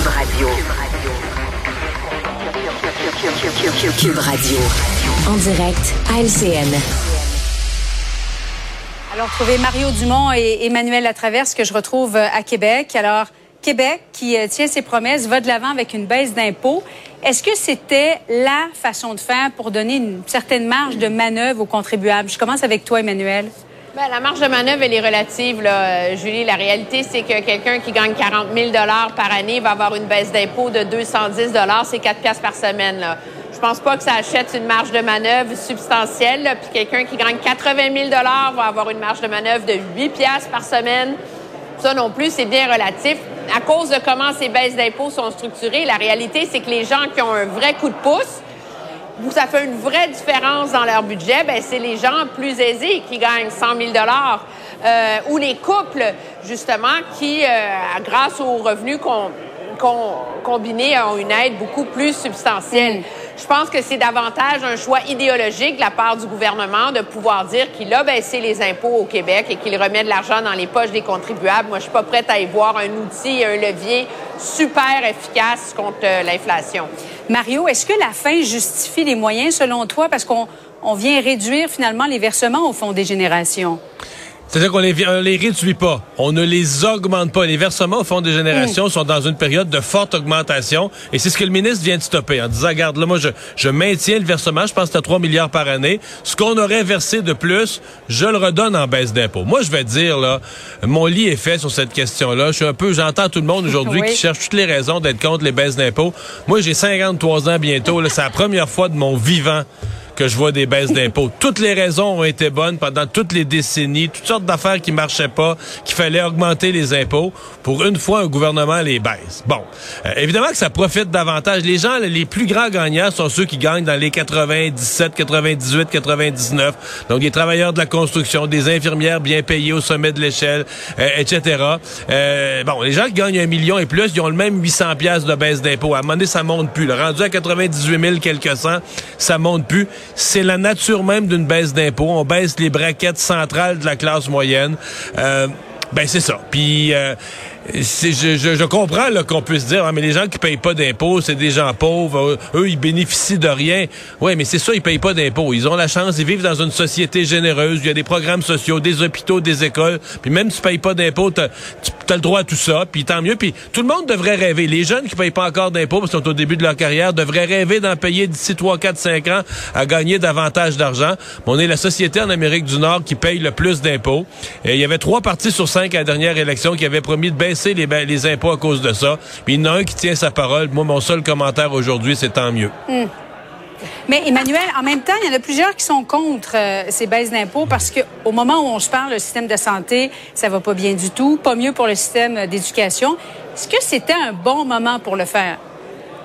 Cube Radio. Cube Radio. En direct à LCN. Alors, trouvez Mario Dumont et Emmanuel Latraverse que je retrouve euh, à Québec. Alors, Québec, qui euh, tient ses promesses, va de l'avant avec une baisse d'impôts. Est-ce que c'était la façon de faire pour donner une certaine marge de manœuvre aux contribuables? Je commence avec toi, Emmanuel. Bien, la marge de manœuvre, elle est relative, là, euh, Julie. La réalité, c'est que quelqu'un qui gagne 40 000 par année va avoir une baisse d'impôt de 210 C'est 4 piastres par semaine. Là. Je pense pas que ça achète une marge de manœuvre substantielle. Puis quelqu'un qui gagne 80 000 va avoir une marge de manœuvre de 8 piastres par semaine. Ça non plus, c'est bien relatif à cause de comment ces baisses d'impôts sont structurées, la réalité, c'est que les gens qui ont un vrai coup de pouce, où ça fait une vraie différence dans leur budget, ben c'est les gens plus aisés qui gagnent 100 000 euh, ou les couples, justement, qui, euh, grâce aux revenus combinés, ont une aide beaucoup plus substantielle. Mm. Je pense que c'est davantage un choix idéologique de la part du gouvernement de pouvoir dire qu'il a baissé les impôts au Québec et qu'il remet de l'argent dans les poches des contribuables. Moi, je suis pas prête à y voir un outil, un levier super efficace contre euh, l'inflation. Mario, est-ce que la fin justifie les moyens selon toi? Parce qu'on on vient réduire finalement les versements au Fonds des générations. C'est-à-dire qu'on les, les réduit pas. On ne les augmente pas. Les versements au Fonds des générations mm. sont dans une période de forte augmentation. Et c'est ce que le ministre vient de stopper en disant, regarde, là, moi, je, je maintiens le versement. Je pense que c'est à 3 milliards par année. Ce qu'on aurait versé de plus, je le redonne en baisse d'impôts. Moi, je vais dire, là, mon lit est fait sur cette question-là. Je suis un peu, j'entends tout le monde aujourd'hui qui cherche toutes les raisons d'être contre les baisses d'impôts. Moi, j'ai 53 ans bientôt. C'est la première fois de mon vivant que je vois des baisses d'impôts. Toutes les raisons ont été bonnes pendant toutes les décennies, toutes sortes d'affaires qui marchaient pas, qu'il fallait augmenter les impôts. Pour une fois, un gouvernement les baisse. Bon, euh, évidemment que ça profite davantage. Les gens, les plus grands gagnants sont ceux qui gagnent dans les 97, 98, 99. Donc, des travailleurs de la construction, des infirmières bien payées au sommet de l'échelle, euh, etc. Euh, bon, les gens qui gagnent un million et plus, ils ont le même 800 pièces de baisse d'impôts. À un moment donné, ça monte plus. Le rendu à 98 000 quelques cents, ça monte plus c'est la nature même d'une baisse d'impôts. On baisse les braquettes centrales de la classe moyenne. Euh, ben c'est ça. Puis euh, je, je, je, comprends qu'on puisse dire, ah, mais les gens qui payent pas d'impôts, c'est des gens pauvres, eux, ils bénéficient de rien. Oui, mais c'est ça, ils payent pas d'impôts. Ils ont la chance, ils vivent dans une société généreuse, il y a des programmes sociaux, des hôpitaux, des écoles, puis même si tu payes pas d'impôts, tu as le droit à tout ça, puis tant mieux. Puis tout le monde devrait rêver. Les jeunes qui payent pas encore d'impôts, parce qu'ils sont au début de leur carrière, devraient rêver d'en payer d'ici 3, 4, 5 ans à gagner davantage d'argent. On est la société en Amérique du Nord qui paye le plus d'impôts. Il y avait trois partis sur cinq à la dernière élection qui avaient promis de baisser les, les impôts à cause de ça. Puis il y en a un qui tient sa parole. Moi, mon seul commentaire aujourd'hui, c'est tant mieux. Hmm. Mais Emmanuel, en même temps, il y en a plusieurs qui sont contre euh, ces baisses d'impôts parce qu'au moment où on se parle, le système de santé, ça va pas bien du tout, pas mieux pour le système d'éducation. Est-ce que c'était un bon moment pour le faire?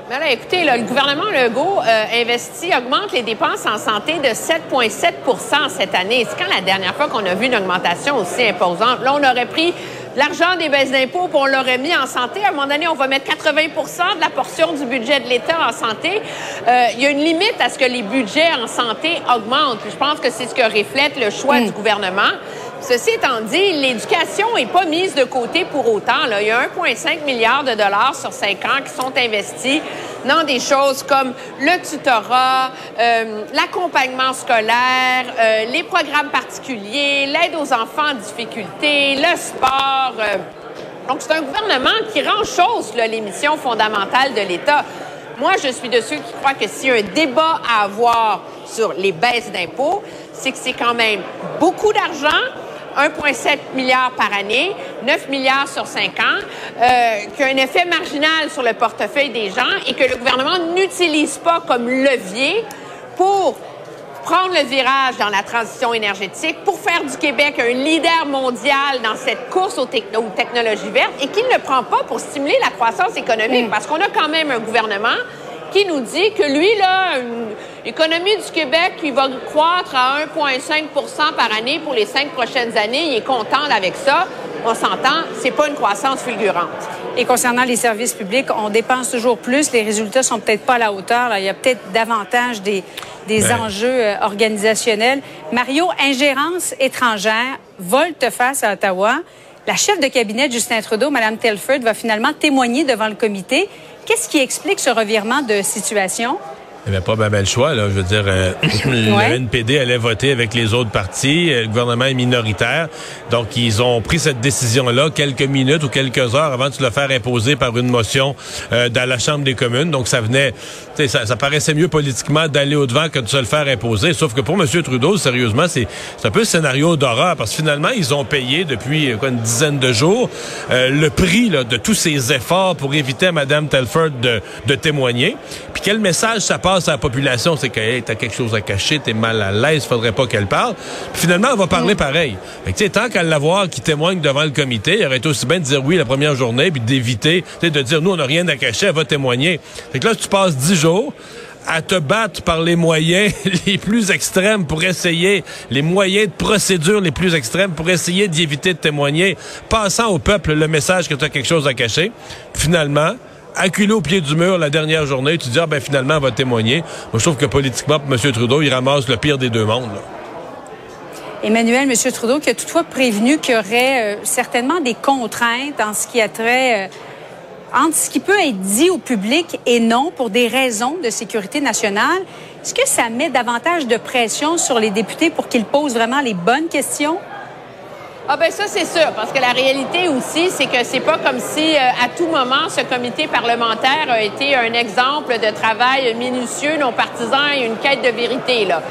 Ben là, écoutez, le gouvernement Legault euh, investit, augmente les dépenses en santé de 7,7% cette année. C'est quand la dernière fois qu'on a vu une augmentation aussi imposante? Là, on aurait pris l'argent des baisses d'impôts, on l'aurait mis en santé. À un moment donné, on va mettre 80% de la portion du budget de l'État en santé. Euh, il y a une limite à ce que les budgets en santé augmentent. Je pense que c'est ce que reflète le choix du gouvernement. Ceci étant dit, l'éducation n'est pas mise de côté pour autant. Là. Il y a 1,5 milliard de dollars sur cinq ans qui sont investis dans des choses comme le tutorat, euh, l'accompagnement scolaire, euh, les programmes particuliers, l'aide aux enfants en difficulté, le sport. Euh. Donc, c'est un gouvernement qui rend chose les missions fondamentales de l'État. Moi, je suis de ceux qui croient que s'il y a un débat à avoir sur les baisses d'impôts, c'est que c'est quand même beaucoup d'argent 1,7 milliard par année, 9 milliards sur 5 ans, euh, qui a un effet marginal sur le portefeuille des gens et que le gouvernement n'utilise pas comme levier pour prendre le virage dans la transition énergétique, pour faire du Québec un leader mondial dans cette course aux, technologies vertes et qu'il ne prend pas pour stimuler la croissance économique, mm. parce qu'on a quand même un gouvernement qui nous dit que lui, là, l'économie du Québec, il va croître à 1,5 par année pour les cinq prochaines années. Il est content avec ça. On s'entend, c'est pas une croissance fulgurante. Et concernant les services publics, on dépense toujours plus. Les résultats sont peut-être pas à la hauteur. Il y a peut-être davantage des, des ben. enjeux euh, organisationnels. Mario, ingérence étrangère, volte-face à Ottawa. La chef de cabinet de Justin Trudeau, Mme Telford, va finalement témoigner devant le comité. Qu'est-ce qui explique ce revirement de situation? Il n'y avait pas ben, le choix. Là. Je veux dire, euh, le NPD allait voter avec les autres partis. Euh, le gouvernement est minoritaire. Donc, ils ont pris cette décision-là quelques minutes ou quelques heures avant de se le faire imposer par une motion euh, dans la Chambre des communes. Donc, ça venait... Ça, ça paraissait mieux politiquement d'aller au-devant que de se le faire imposer. Sauf que pour M. Trudeau, sérieusement, c'est un peu le scénario d'horreur. Parce que finalement, ils ont payé depuis quoi, une dizaine de jours le prix là, de tous ces efforts pour éviter à Mme Telford de, de témoigner. Puis quel message ça passe à la population, c'est que t'as quelque chose à cacher, t'es mal à l'aise, faudrait pas qu'elle parle. Puis finalement, elle va parler mm. pareil. Fait que, tant qu'à l'avoir qui témoigne devant le comité, il aurait été aussi bien de dire oui la première journée, puis d'éviter, de dire nous, on n'a rien à cacher, elle va témoigner. Fait que là, tu passes dix jours à te battre par les moyens les plus extrêmes pour essayer, les moyens de procédure les plus extrêmes pour essayer d'éviter de témoigner, passant au peuple le message que tu as quelque chose à cacher. Finalement, acculé au pied du mur la dernière journée, tu dis, ah ben finalement, elle va témoigner. Moi, je trouve que politiquement, M. Trudeau, il ramasse le pire des deux mondes. Emmanuel, M. Trudeau, qui a toutefois prévenu qu'il y aurait euh, certainement des contraintes en ce qui a trait euh, entre ce qui peut être dit au public et non pour des raisons de sécurité nationale. Est-ce que ça met davantage de pression sur les députés pour qu'ils posent vraiment les bonnes questions? Ah ben ça c'est sûr, parce que la réalité aussi, c'est que c'est pas comme si euh, à tout moment ce comité parlementaire a été un exemple de travail minutieux, non partisan et une quête de vérité là.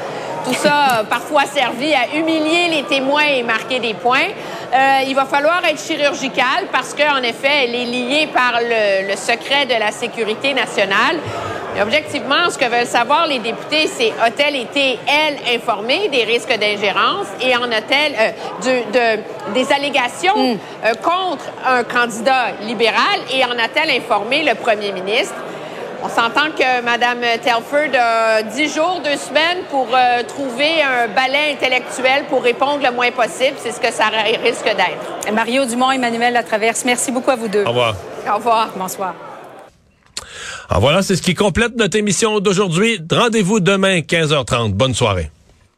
Tout ça a parfois servi à humilier les témoins et marquer des points. Euh, il va falloir être chirurgical parce qu'en effet, elle est liée par le, le secret de la sécurité nationale objectivement, ce que veulent savoir les députés, c'est a-t-elle été, elle, informée des risques d'ingérence et en a-t-elle euh, de, des allégations hmm. euh, contre un candidat libéral et en a-t-elle informé le premier ministre? On s'entend que Mme Telford a dix jours, deux semaines pour euh, trouver un balai intellectuel pour répondre le moins possible. C'est ce que ça risque d'être. Mario Dumont, Emmanuel Latraverse, merci beaucoup à vous deux. Au revoir. Au revoir. Bonsoir. Alors voilà, c'est ce qui complète notre émission d'aujourd'hui. Rendez-vous demain, 15h30. Bonne soirée.